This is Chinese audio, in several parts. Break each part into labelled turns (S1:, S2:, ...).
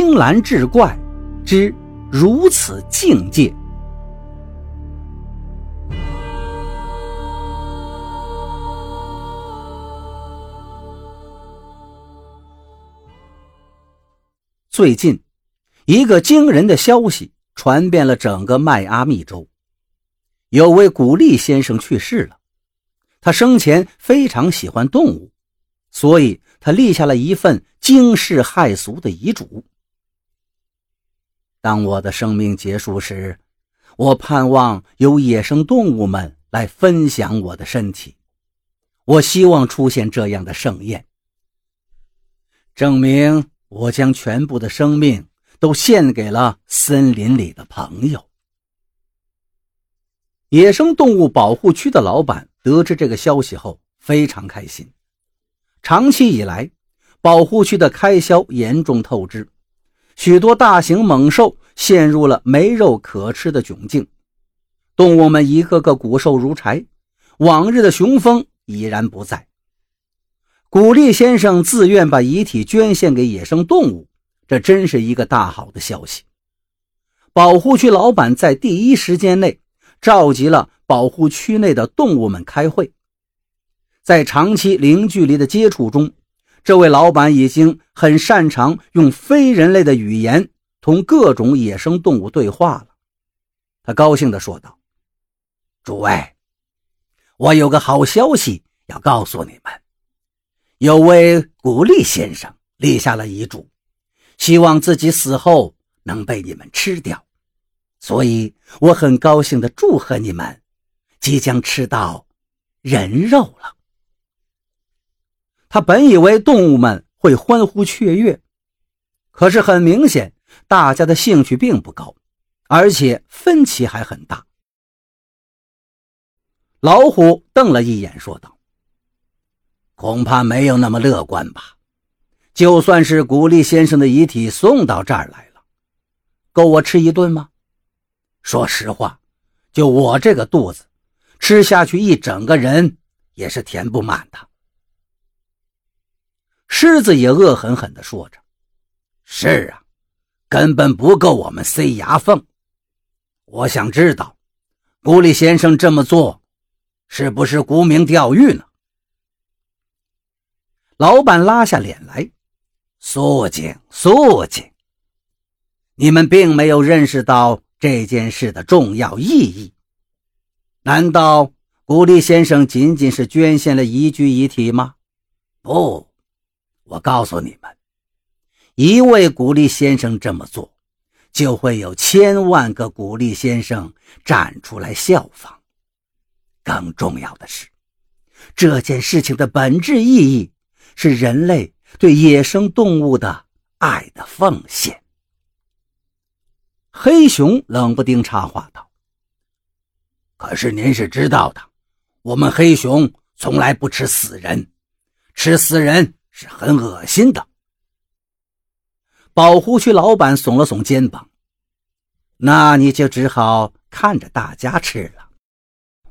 S1: 青蓝志怪之如此境界。最近，一个惊人的消息传遍了整个迈阿密州，有位古力先生去世了。他生前非常喜欢动物，所以他立下了一份惊世骇俗的遗嘱。当我的生命结束时，我盼望有野生动物们来分享我的身体。我希望出现这样的盛宴，证明。我将全部的生命都献给了森林里的朋友。野生动物保护区的老板得知这个消息后非常开心。长期以来，保护区的开销严重透支，许多大型猛兽陷入了没肉可吃的窘境，动物们一个个骨瘦如柴，往日的雄风已然不在。古力先生自愿把遗体捐献给野生动物，这真是一个大好的消息。保护区老板在第一时间内召集了保护区内的动物们开会。在长期零距离的接触中，这位老板已经很擅长用非人类的语言同各种野生动物对话了。他高兴地说道：“诸位，我有个好消息要告诉你们。”有位古力先生立下了遗嘱，希望自己死后能被你们吃掉，所以我很高兴的祝贺你们，即将吃到人肉了。他本以为动物们会欢呼雀跃，可是很明显，大家的兴趣并不高，而且分歧还很大。老虎瞪了一眼，说道。恐怕没有那么乐观吧。就算是古力先生的遗体送到这儿来了，够我吃一顿吗？说实话，就我这个肚子，吃下去一整个人也是填不满的。狮子也恶狠狠地说着：“是啊，根本不够我们塞牙缝。我想知道，古力先生这么做，是不是沽名钓誉呢？”老板拉下脸来，肃静，肃静。你们并没有认识到这件事的重要意义。难道古力先生仅仅是捐献了一具遗体吗？不，我告诉你们，一位古力先生这么做，就会有千万个古力先生站出来效仿。更重要的是，这件事情的本质意义。是人类对野生动物的爱的奉献。黑熊冷不丁插话道：“可是您是知道的，我们黑熊从来不吃死人，吃死人是很恶心的。”保护区老板耸了耸肩膀：“那你就只好看着大家吃了。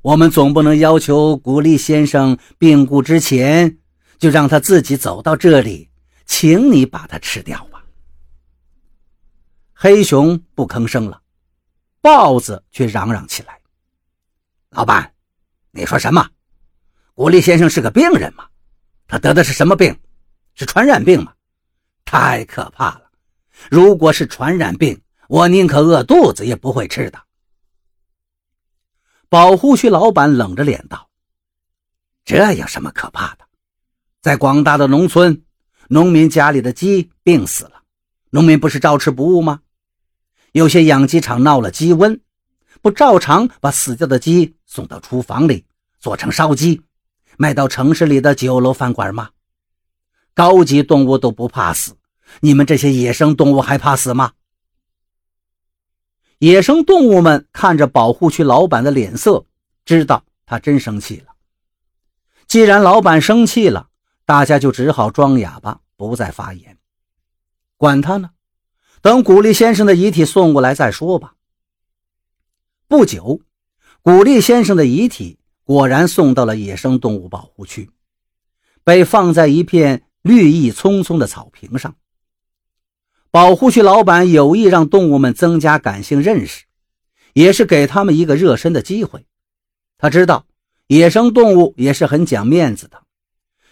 S1: 我们总不能要求古力先生病故之前。”就让他自己走到这里，请你把它吃掉吧。黑熊不吭声了，豹子却嚷嚷起来：“老板，你说什么？古力先生是个病人吗？他得的是什么病？是传染病吗？太可怕了！如果是传染病，我宁可饿肚子也不会吃的。”保护区老板冷着脸道：“这有什么可怕的？”在广大的农村，农民家里的鸡病死了，农民不是照吃不误吗？有些养鸡场闹了鸡瘟，不照常把死掉的鸡送到厨房里做成烧鸡，卖到城市里的酒楼饭馆吗？高级动物都不怕死，你们这些野生动物还怕死吗？野生动物们看着保护区老板的脸色，知道他真生气了。既然老板生气了，大家就只好装哑巴，不再发言。管他呢，等古力先生的遗体送过来再说吧。不久，古力先生的遗体果然送到了野生动物保护区，被放在一片绿意葱葱的草坪上。保护区老板有意让动物们增加感性认识，也是给他们一个热身的机会。他知道野生动物也是很讲面子的，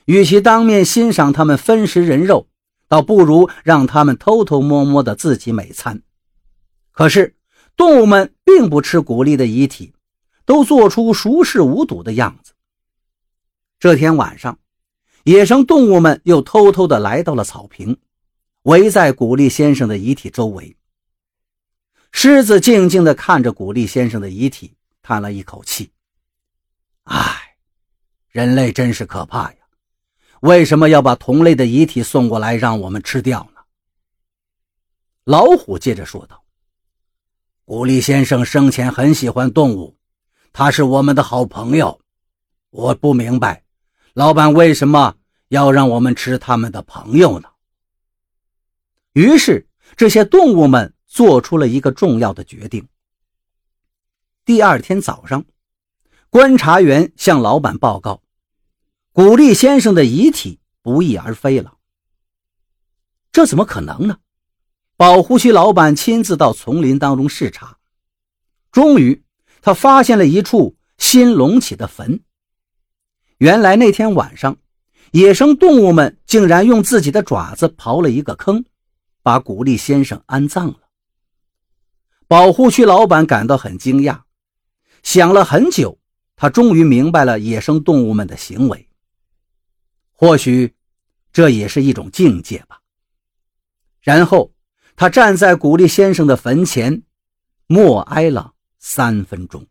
S1: 与其当面欣赏它们分食人肉，倒不如让他们偷偷摸摸的自己美餐。可是动物们并不吃古丽的遗体，都做出熟视无睹的样子。这天晚上，野生动物们又偷偷的来到了草坪。围在古力先生的遗体周围，狮子静静地看着古力先生的遗体，叹了一口气：“唉，人类真是可怕呀！为什么要把同类的遗体送过来让我们吃掉呢？”老虎接着说道：“古力先生生前很喜欢动物，他是我们的好朋友。我不明白，老板为什么要让我们吃他们的朋友呢？”于是，这些动物们做出了一个重要的决定。第二天早上，观察员向老板报告，古力先生的遗体不翼而飞了。这怎么可能呢？保护区老板亲自到丛林当中视察，终于，他发现了一处新隆起的坟。原来那天晚上，野生动物们竟然用自己的爪子刨了一个坑。把古力先生安葬了。保护区老板感到很惊讶，想了很久，他终于明白了野生动物们的行为。或许这也是一种境界吧。然后他站在古力先生的坟前，默哀了三分钟。